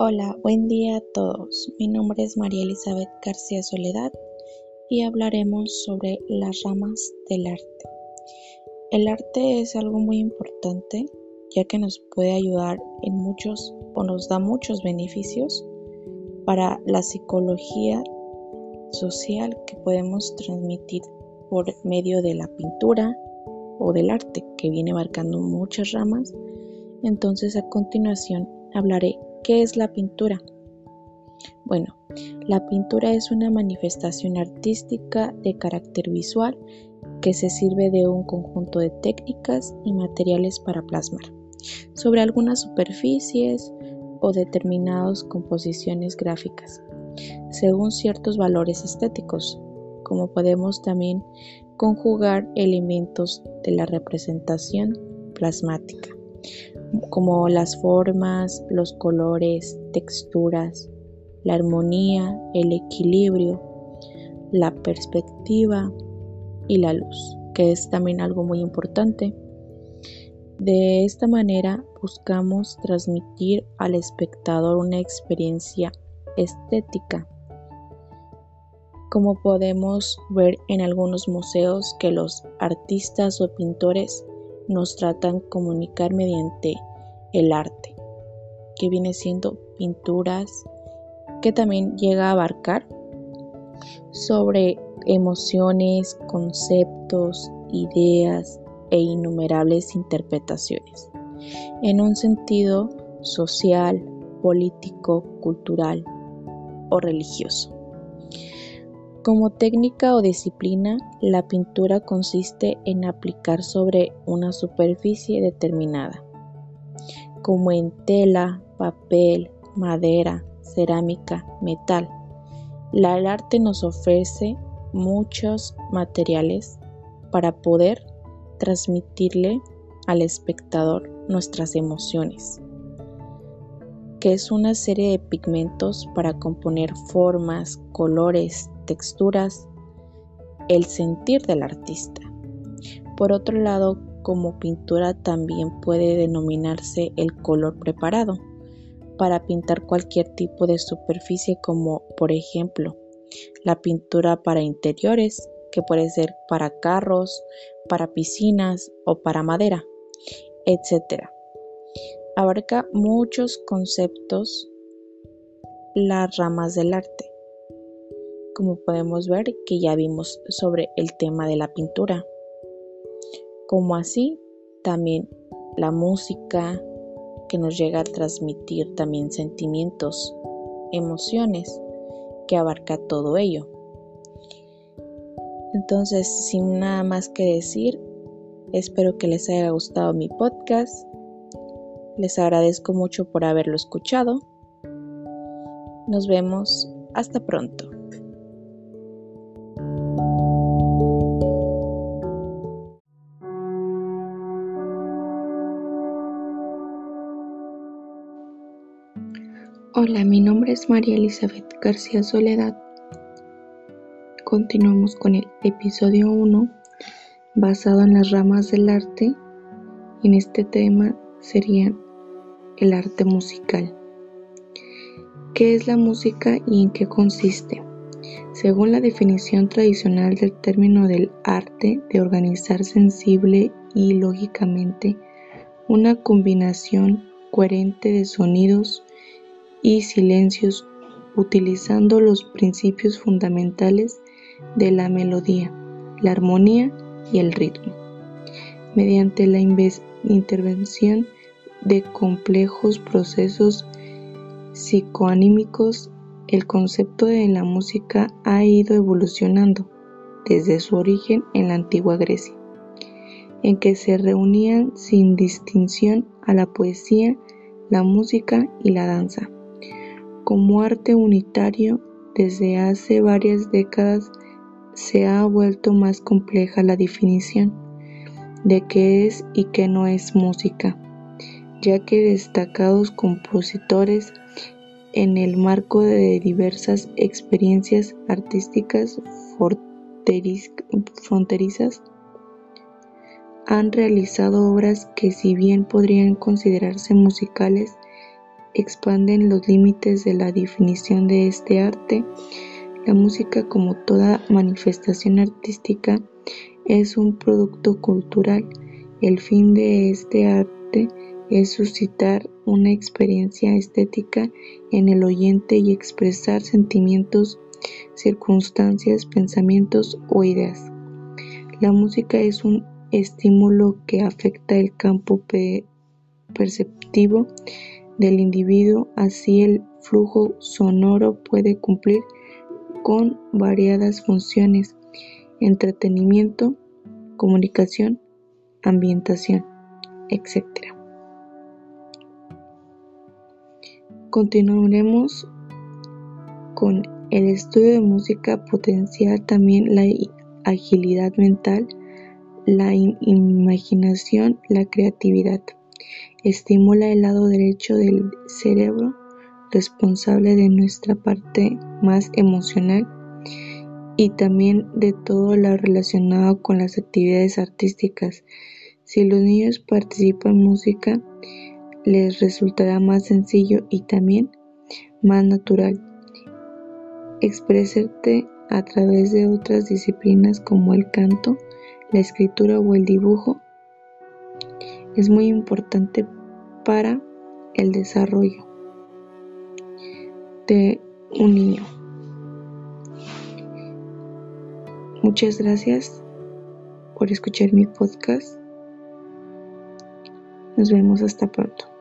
Hola, buen día a todos. Mi nombre es María Elizabeth García Soledad y hablaremos sobre las ramas del arte. El arte es algo muy importante ya que nos puede ayudar en muchos o nos da muchos beneficios para la psicología social que podemos transmitir por medio de la pintura o del arte que viene marcando muchas ramas. Entonces a continuación hablaré qué es la pintura. Bueno, la pintura es una manifestación artística de carácter visual que se sirve de un conjunto de técnicas y materiales para plasmar sobre algunas superficies o determinadas composiciones gráficas, según ciertos valores estéticos, como podemos también conjugar elementos de la representación plasmática, como las formas, los colores, texturas, la armonía, el equilibrio, la perspectiva y la luz, que es también algo muy importante. De esta manera buscamos transmitir al espectador una experiencia estética como podemos ver en algunos museos que los artistas o pintores nos tratan comunicar mediante el arte, que viene siendo pinturas, que también llega a abarcar sobre emociones, conceptos, ideas e innumerables interpretaciones, en un sentido social, político, cultural o religioso. Como técnica o disciplina, la pintura consiste en aplicar sobre una superficie determinada, como en tela, papel, madera, cerámica, metal. La, el arte nos ofrece muchos materiales para poder transmitirle al espectador nuestras emociones, que es una serie de pigmentos para componer formas, colores, texturas, el sentir del artista. Por otro lado, como pintura también puede denominarse el color preparado para pintar cualquier tipo de superficie como por ejemplo la pintura para interiores que puede ser para carros, para piscinas o para madera, etc. Abarca muchos conceptos las ramas del arte como podemos ver que ya vimos sobre el tema de la pintura. Como así, también la música que nos llega a transmitir también sentimientos, emociones, que abarca todo ello. Entonces, sin nada más que decir, espero que les haya gustado mi podcast. Les agradezco mucho por haberlo escuchado. Nos vemos hasta pronto. Hola, mi nombre es María Elizabeth García Soledad. Continuamos con el episodio 1 basado en las ramas del arte en este tema sería el arte musical. ¿Qué es la música y en qué consiste? Según la definición tradicional del término del arte de organizar sensible y lógicamente una combinación coherente de sonidos, y silencios utilizando los principios fundamentales de la melodía, la armonía y el ritmo. Mediante la intervención de complejos procesos psicoanímicos, el concepto de la música ha ido evolucionando desde su origen en la antigua Grecia, en que se reunían sin distinción a la poesía, la música y la danza como arte unitario, desde hace varias décadas se ha vuelto más compleja la definición de qué es y qué no es música, ya que destacados compositores en el marco de diversas experiencias artísticas fronterizas han realizado obras que si bien podrían considerarse musicales, expanden los límites de la definición de este arte. La música, como toda manifestación artística, es un producto cultural. El fin de este arte es suscitar una experiencia estética en el oyente y expresar sentimientos, circunstancias, pensamientos o ideas. La música es un estímulo que afecta el campo perceptivo del individuo, así el flujo sonoro puede cumplir con variadas funciones, entretenimiento, comunicación, ambientación, etc. Continuaremos con el estudio de música potencial también la agilidad mental, la imaginación, la creatividad. Estimula el lado derecho del cerebro responsable de nuestra parte más emocional y también de todo lo relacionado con las actividades artísticas. Si los niños participan en música, les resultará más sencillo y también más natural expresarte a través de otras disciplinas como el canto, la escritura o el dibujo es muy importante para el desarrollo de un niño. Muchas gracias por escuchar mi podcast. Nos vemos hasta pronto.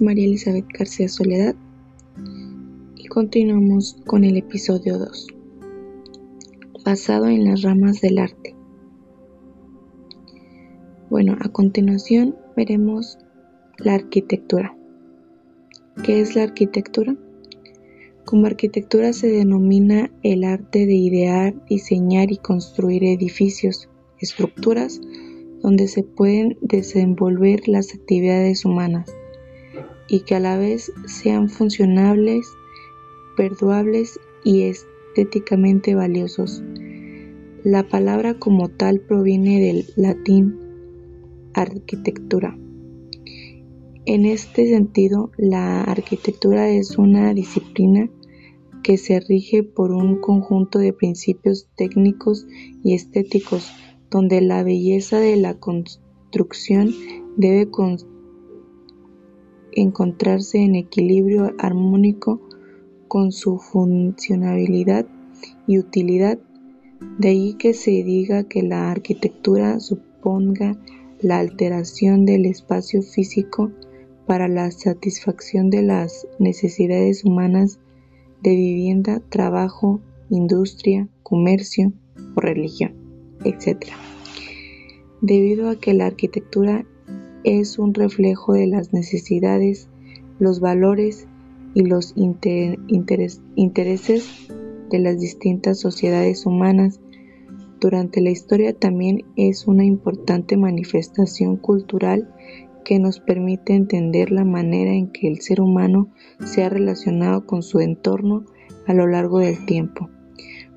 María Elizabeth García Soledad y continuamos con el episodio 2, basado en las ramas del arte. Bueno, a continuación veremos la arquitectura. ¿Qué es la arquitectura? Como arquitectura se denomina el arte de idear, diseñar y construir edificios, estructuras, donde se pueden desenvolver las actividades humanas y que a la vez sean funcionables, perduables y estéticamente valiosos. La palabra como tal proviene del latín arquitectura. En este sentido, la arquitectura es una disciplina que se rige por un conjunto de principios técnicos y estéticos donde la belleza de la construcción debe encontrarse en equilibrio armónico con su funcionalidad y utilidad. De ahí que se diga que la arquitectura suponga la alteración del espacio físico para la satisfacción de las necesidades humanas de vivienda, trabajo, industria, comercio o religión etc. Debido a que la arquitectura es un reflejo de las necesidades, los valores y los intereses de las distintas sociedades humanas, durante la historia también es una importante manifestación cultural que nos permite entender la manera en que el ser humano se ha relacionado con su entorno a lo largo del tiempo.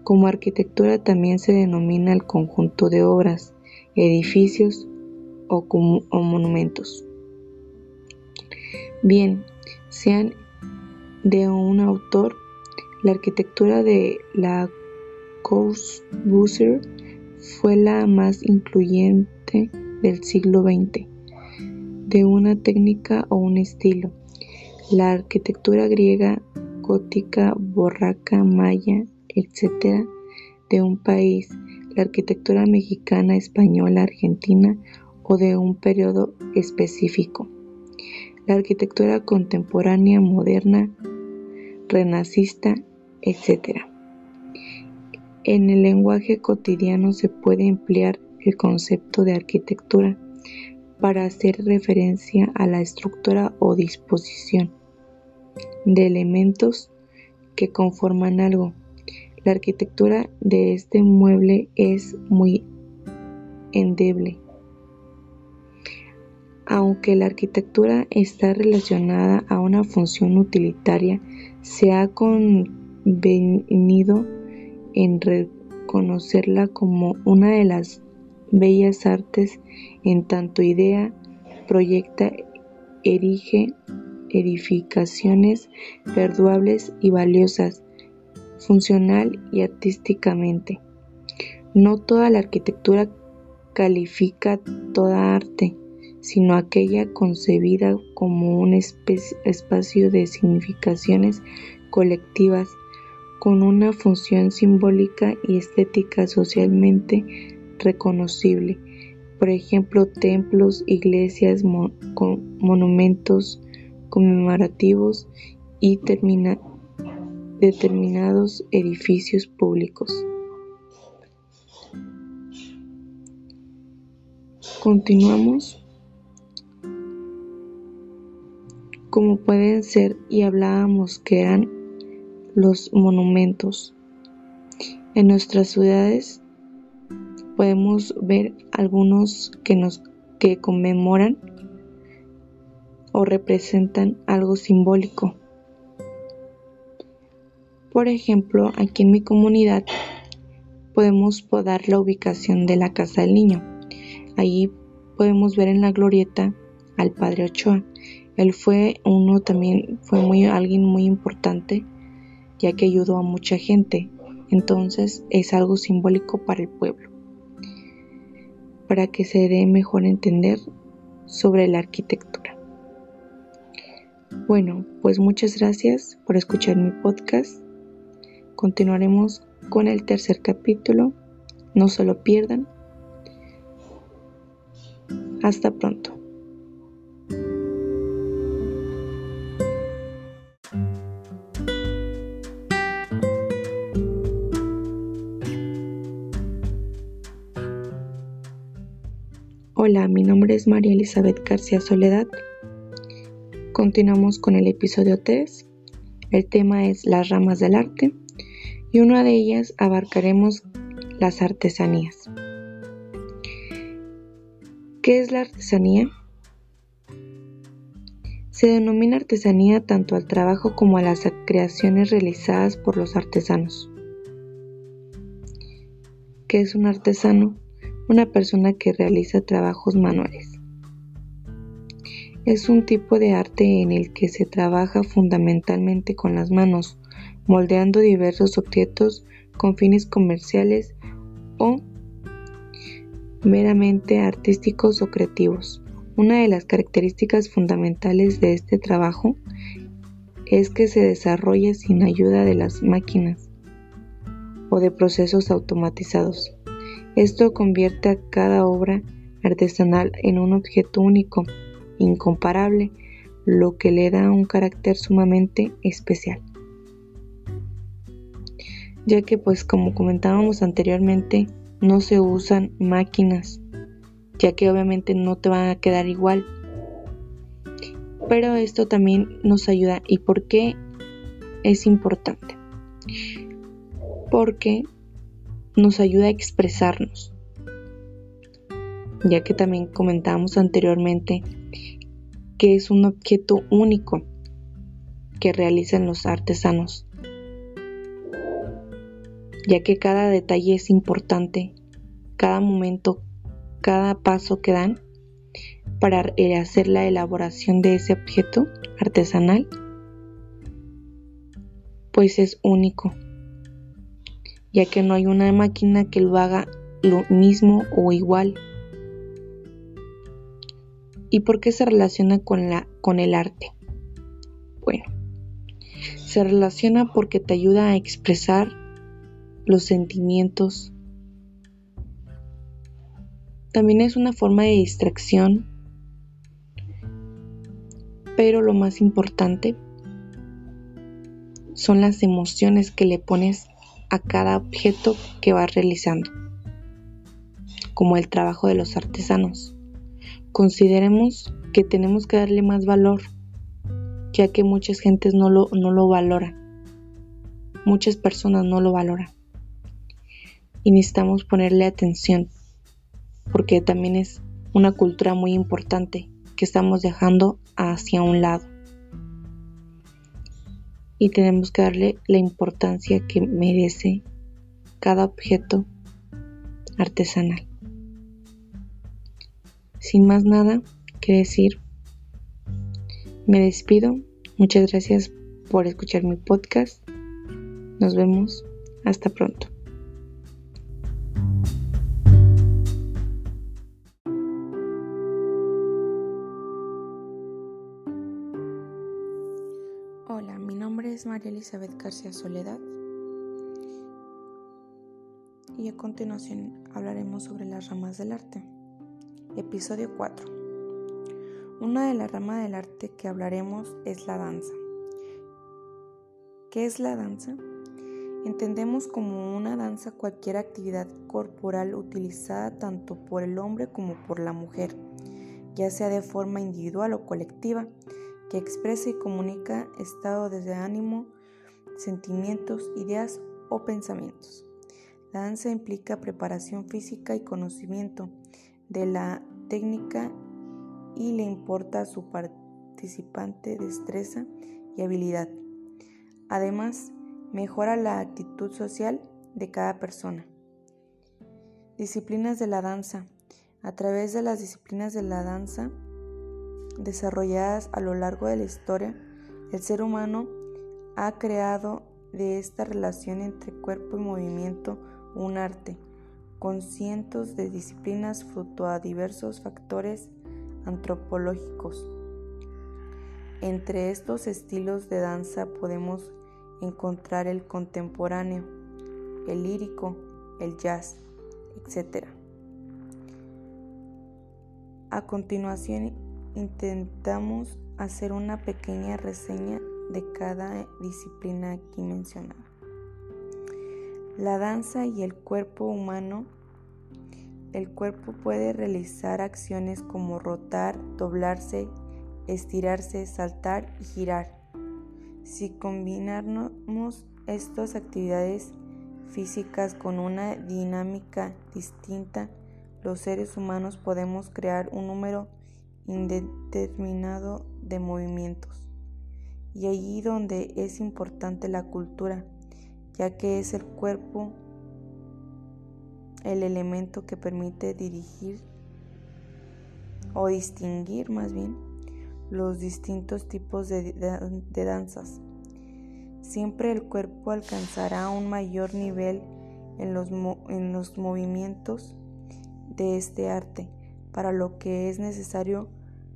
Como arquitectura también se denomina el conjunto de obras, edificios o, monumentos. Bien, sean de un autor, la arquitectura de la Corbusier fue la más incluyente del siglo XX, de una técnica o un estilo. La arquitectura griega, gótica, borraca, maya, etcétera, de un país, la arquitectura mexicana, española, argentina o de un periodo específico. La arquitectura contemporánea, moderna, renacista, etc. En el lenguaje cotidiano se puede emplear el concepto de arquitectura para hacer referencia a la estructura o disposición de elementos que conforman algo, la arquitectura de este mueble es muy endeble, Aunque la arquitectura está relacionada a una función utilitaria, se ha convenido en reconocerla como una de las bellas artes en tanto idea, proyecta, erige edificaciones perduables y valiosas, funcional y artísticamente. No toda la arquitectura califica toda arte, sino aquella concebida como un espacio de significaciones colectivas con una función simbólica y estética socialmente reconocible. Por ejemplo, templos, iglesias, monumentos conmemorativos y determinados edificios públicos. Continuamos como pueden ser y hablábamos que eran los monumentos. En nuestras ciudades podemos ver algunos que nos que conmemoran o representan algo simbólico. Por ejemplo, aquí en mi comunidad podemos podar la ubicación de la casa del niño. Allí podemos ver en la glorieta al padre Ochoa. Él fue uno también, fue muy, alguien muy importante, ya que ayudó a mucha gente. Entonces es algo simbólico para el pueblo. Para que se dé mejor entender sobre la arquitectura. Bueno, pues muchas gracias por escuchar mi podcast. Continuaremos con el tercer capítulo. No se lo pierdan. Hasta pronto. Hola, mi nombre es María Elizabeth García Soledad. Continuamos con el episodio 3. El tema es las ramas del arte y una de ellas abarcaremos las artesanías. ¿Qué es la artesanía? Se denomina artesanía tanto al trabajo como a las creaciones realizadas por los artesanos. ¿Qué es un artesano? Una persona que realiza trabajos manuales. Es un tipo de arte en el que se trabaja fundamentalmente con las manos, moldeando diversos objetos con fines comerciales o meramente artísticos o creativos. Una de las características fundamentales de este trabajo es que se desarrolla sin ayuda de las máquinas o de procesos automatizados. Esto convierte a cada obra artesanal en un objeto único, incomparable, lo que le da un carácter sumamente especial. Ya que pues como comentábamos anteriormente, no se usan máquinas, ya que obviamente no te van a quedar igual. Pero esto también nos ayuda. ¿Y por qué es importante? Porque nos ayuda a expresarnos. Ya que también comentábamos anteriormente que es un objeto único que realizan los artesanos ya que cada detalle es importante, cada momento, cada paso que dan para hacer la elaboración de ese objeto artesanal, pues es único, ya que no hay una máquina que lo haga lo mismo o igual. ¿Y por qué se relaciona con, la, con el arte? Bueno, se relaciona porque te ayuda a expresar los sentimientos. También es una forma de distracción, pero lo más importante son las emociones que le pones a cada objeto que vas realizando, como el trabajo de los artesanos. Consideremos que tenemos que darle más valor, ya que muchas gentes no lo, no lo valoran. Muchas personas no lo valoran y necesitamos ponerle atención porque también es una cultura muy importante que estamos dejando hacia un lado. Y tenemos que darle la importancia que merece cada objeto artesanal. Sin más nada que decir, me despido. Muchas gracias por escuchar mi podcast. Nos vemos. Hasta pronto. Es María Elizabeth García Soledad y a continuación hablaremos sobre las ramas del arte. Episodio 4. Una de las ramas del arte que hablaremos es la danza. ¿Qué es la danza? Entendemos como una danza cualquier actividad corporal utilizada tanto por el hombre como por la mujer, ya sea de forma individual o colectiva, que expresa y comunica estado de ánimo, sentimientos, ideas o pensamientos. La danza implica preparación física y conocimiento de la técnica y le importa a su participante destreza y habilidad. Además, mejora la actitud social de cada persona. Disciplinas de la danza. A través de las disciplinas de la danza desarrolladas a lo largo de la historia, el ser humano ha creado de esta relación entre cuerpo y movimiento un arte, con cientos de disciplinas fruto a diversos factores antropológicos. Entre estos estilos de danza podemos encontrar el contemporáneo, el lírico, el jazz, etc. A continuación intentamos hacer una pequeña reseña de cada disciplina aquí mencionada. La danza y el cuerpo humano. El cuerpo puede realizar acciones como rotar, doblarse, estirarse, saltar y girar. Si combinamos estas actividades físicas con una dinámica distinta, los seres humanos podemos crear un número indeterminado de movimientos. Y allí donde es importante la cultura, ya que es el cuerpo el elemento que permite dirigir o distinguir más bien los distintos tipos de, danzas. Siempre el cuerpo alcanzará un mayor nivel en los, en los movimientos de este arte, para lo que es necesario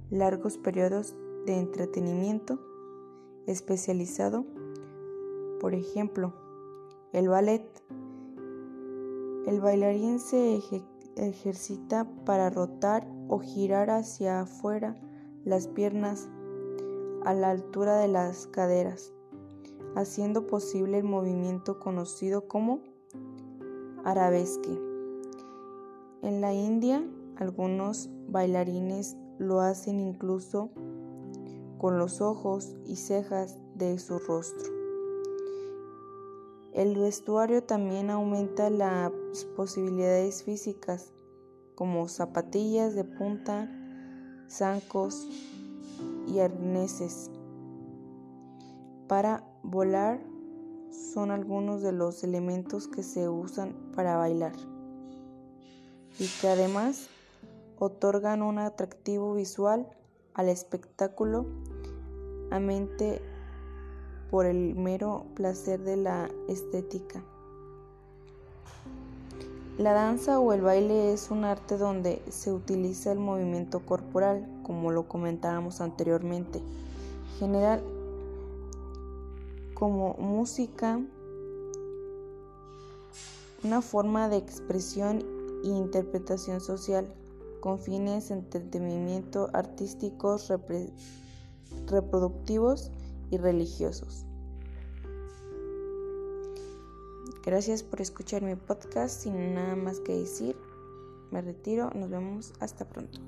largos periodos de entretenimiento especializado. Por ejemplo, el ballet. El bailarín se ejercita para rotar o girar hacia afuera las piernas a la altura de las caderas, haciendo posible el movimiento conocido como arabesque. En la India, algunos bailarines lo hacen incluso con los ojos y cejas de su rostro. El vestuario también aumenta las posibilidades físicas, como zapatillas de punta, zancos y arneses. Para volar son algunos de los elementos que se usan para bailar y que además otorgan un atractivo visual al espectáculo a mente por el mero placer de la estética. La danza o el baile es un arte donde se utiliza el movimiento corporal, como lo comentábamos anteriormente, general como música, una forma de expresión e interpretación social con fines de entretenimiento artísticos, reproductivos y religiosos. Gracias por escuchar mi podcast. Sin nada más que decir, me retiro. Nos vemos hasta pronto.